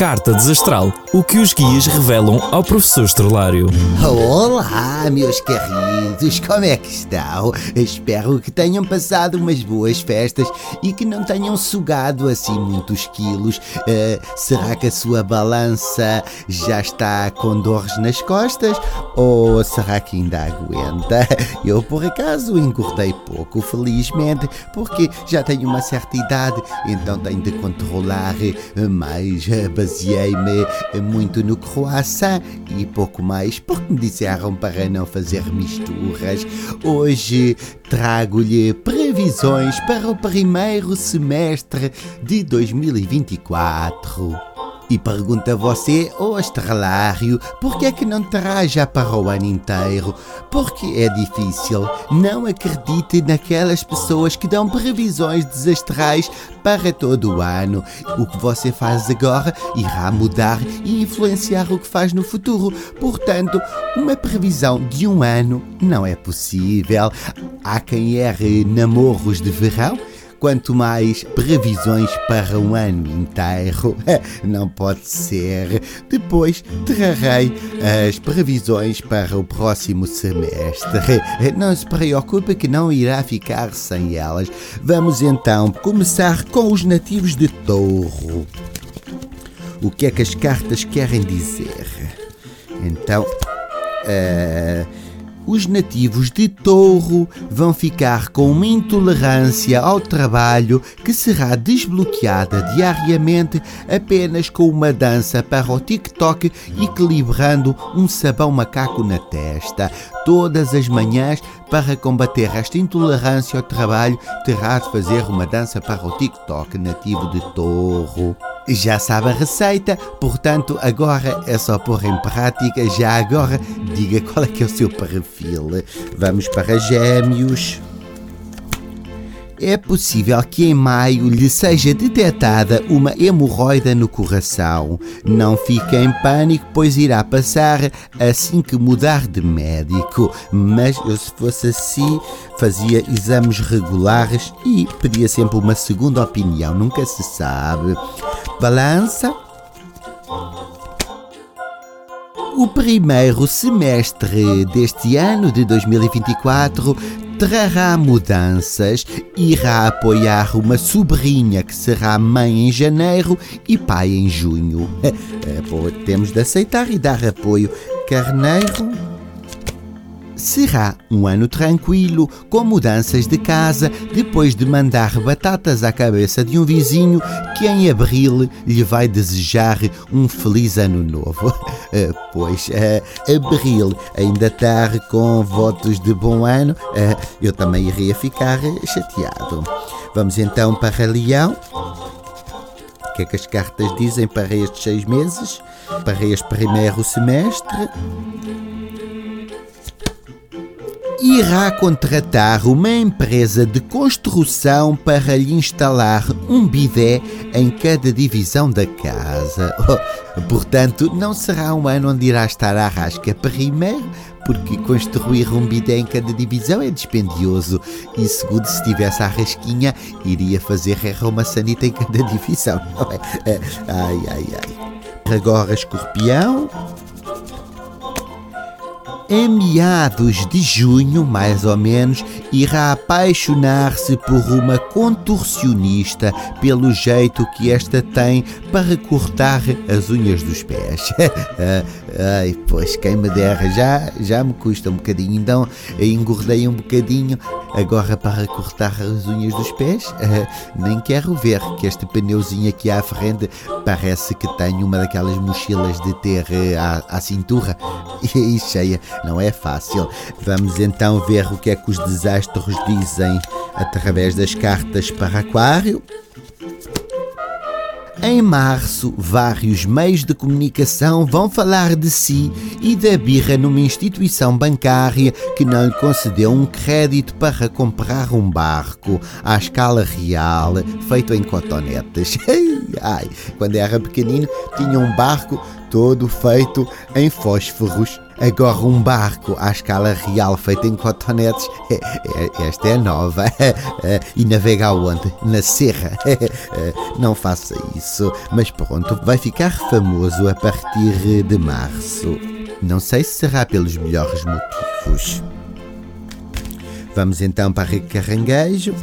Carta Desastral, o que os guias revelam ao professor Estrelário. Olá, meus queridos, como é que estão? Espero que tenham passado umas boas festas e que não tenham sugado assim muitos quilos. Uh, será que a sua balança já está com dores nas costas ou será que ainda aguenta? Eu, por acaso, engordei pouco, felizmente, porque já tenho uma certa idade, então tenho de controlar mais baseei-me muito no croissant e pouco mais, porque me disseram para não fazer misturas. Hoje trago-lhe previsões para o primeiro semestre de 2024. E pergunta você, ô oh estrelário, por que é que não traz já para o ano inteiro? Porque é difícil. Não acredite naquelas pessoas que dão previsões desastrais para todo o ano. O que você faz agora irá mudar e influenciar o que faz no futuro. Portanto, uma previsão de um ano não é possível. Há quem erre namoros de verão quanto mais previsões para um ano inteiro. Não pode ser. Depois trarei as previsões para o próximo semestre. Não se preocupe que não irá ficar sem elas. Vamos então começar com os nativos de touro. O que é que as cartas querem dizer? Então. Uh, os nativos de Touro vão ficar com uma intolerância ao trabalho que será desbloqueada diariamente apenas com uma dança para o TikTok equilibrando um sabão macaco na testa. Todas as manhãs, para combater esta intolerância ao trabalho, terá de fazer uma dança para o TikTok nativo de Touro. Já sabe a receita, portanto, agora é só pôr em prática. Já agora, diga qual é que é o seu perfil. Vamos para Gêmeos. É possível que em maio lhe seja detectada uma hemorroida no coração. Não fique em pânico, pois irá passar assim que mudar de médico. Mas eu, se fosse assim, fazia exames regulares e pedia sempre uma segunda opinião. Nunca se sabe. Balança. O primeiro semestre deste ano de 2024 trará mudanças, irá apoiar uma sobrinha que será mãe em janeiro e pai em junho. Temos de aceitar e dar apoio. Carneiro será um ano tranquilo, com mudanças de casa, depois de mandar batatas à cabeça de um vizinho que em abril lhe vai desejar um feliz ano novo. Eh, pois, uh, abril ainda está com votos de bom ano, uh, eu também iria ficar chateado. Vamos então para Leão. O que é que as cartas dizem para estes seis meses? Para este primeiro semestre? Irá contratar uma empresa de construção para lhe instalar um bidé em cada divisão da casa. Oh, portanto, não será um ano onde irá estar à rasca primeiro, porque construir um bidé em cada divisão é dispendioso e segundo se tivesse a rasquinha iria fazer uma sanita em cada divisão, não é? é ai, ai, ai. Agora, escorpião em meados de junho, mais ou menos, irá apaixonar-se por uma contorcionista pelo jeito que esta tem para cortar as unhas dos pés. Ai, pois quem me dera, já, já me custa um bocadinho, então engordei um bocadinho. Agora para cortar as unhas dos pés, nem quero ver que este pneuzinho aqui à frente parece que tem uma daquelas mochilas de ter eh, à, à cintura e cheia. Não é fácil. Vamos então ver o que é que os desastres dizem através das cartas para Aquário. Em março, vários meios de comunicação vão falar de si e da birra numa instituição bancária que não lhe concedeu um crédito para comprar um barco à escala real, feito em cotonetes. Ai, quando era pequenino, tinha um barco todo feito em fósforos. Agora um barco à escala real feito em cotonetes, esta é nova. E navega aonde? Na serra. Não faça isso, mas pronto, vai ficar famoso a partir de março. Não sei se será pelos melhores motivos. Vamos então para Caranguejo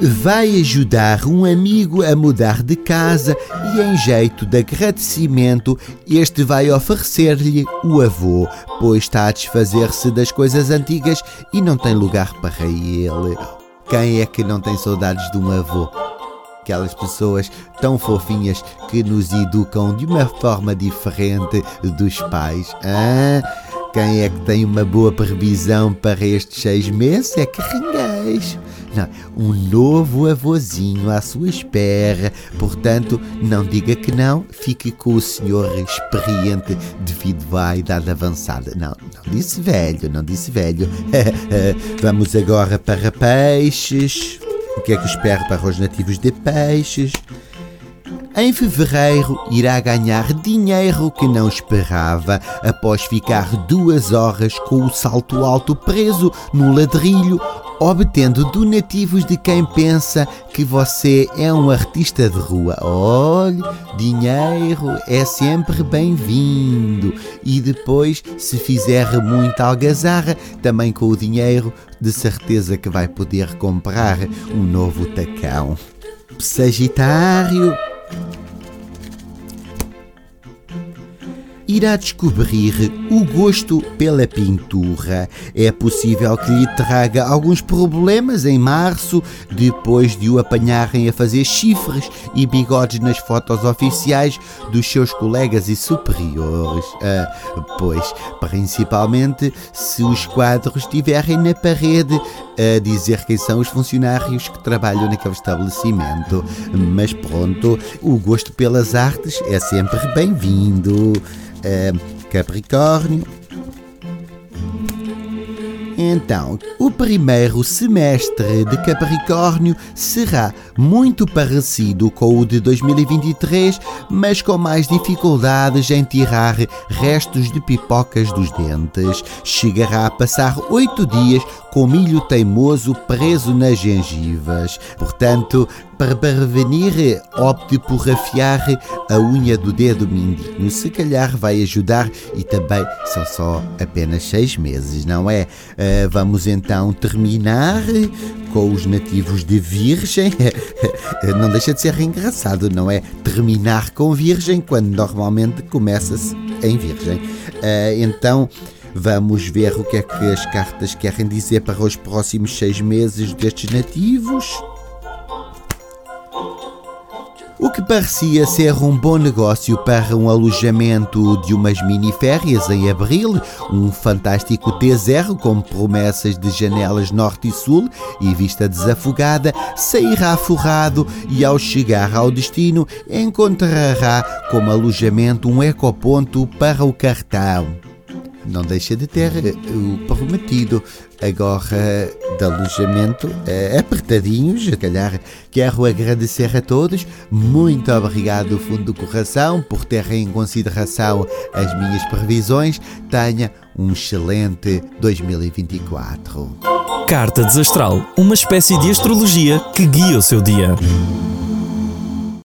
vai ajudar um amigo a mudar de casa e, em jeito de agradecimento, este vai oferecer-lhe o avô, pois está a desfazer-se das coisas antigas e não tem lugar para ele. Quem é que não tem saudades de um avô? Aquelas pessoas tão fofinhas que nos educam de uma forma diferente dos pais. Ah, quem é que tem uma boa previsão para estes seis meses é Carringuês. Um novo avôzinho à sua espera. Portanto, não diga que não, fique com o senhor experiente devido à idade avançada. Não, não disse velho, não disse velho. Vamos agora para peixes. O que é que espero para os nativos de peixes? Em fevereiro irá ganhar dinheiro que não esperava após ficar duas horas com o salto alto preso no ladrilho, obtendo donativos de quem pensa que você é um artista de rua. Olhe, dinheiro é sempre bem-vindo. E depois, se fizer muita algazarra, também com o dinheiro, de certeza que vai poder comprar um novo tacão. Sagitário irá descobrir o gosto pela pintura. É possível que lhe traga alguns problemas em março, depois de o apanharem a fazer chifres e bigodes nas fotos oficiais dos seus colegas e superiores. Ah, pois, principalmente se os quadros estiverem na parede a dizer quem são os funcionários que trabalham naquele estabelecimento. Mas pronto, o gosto pelas artes é sempre bem-vindo. Uh, Capricórnio, então, o primeiro semestre de Capricórnio será muito parecido com o de 2023, mas com mais dificuldades em tirar restos de pipocas dos dentes. Chegará a passar oito dias com milho teimoso preso nas gengivas. Portanto, para prevenir, opte por afiar a unha do dedo mindinho. Se calhar vai ajudar e também são só apenas seis meses, não é? Uh, vamos então terminar com os nativos de Virgem. não deixa de ser engraçado, não é? Terminar com Virgem quando normalmente começa-se em Virgem. Uh, então. Vamos ver o que é que as cartas querem dizer para os próximos seis meses destes nativos. O que parecia ser um bom negócio para um alojamento de umas mini-férias em abril, um fantástico T0 com promessas de janelas norte e sul e vista desafogada, sairá forrado e ao chegar ao destino encontrará como alojamento um ecoponto para o cartão não deixa de ter eh, o prometido. Agora, de alojamento é apertadinhos, calhar quero agradecer a todos. Muito obrigado do fundo do coração por terem em consideração as minhas previsões. Tenha um excelente 2024. Carta Desastral, uma espécie de astrologia que guia o seu dia.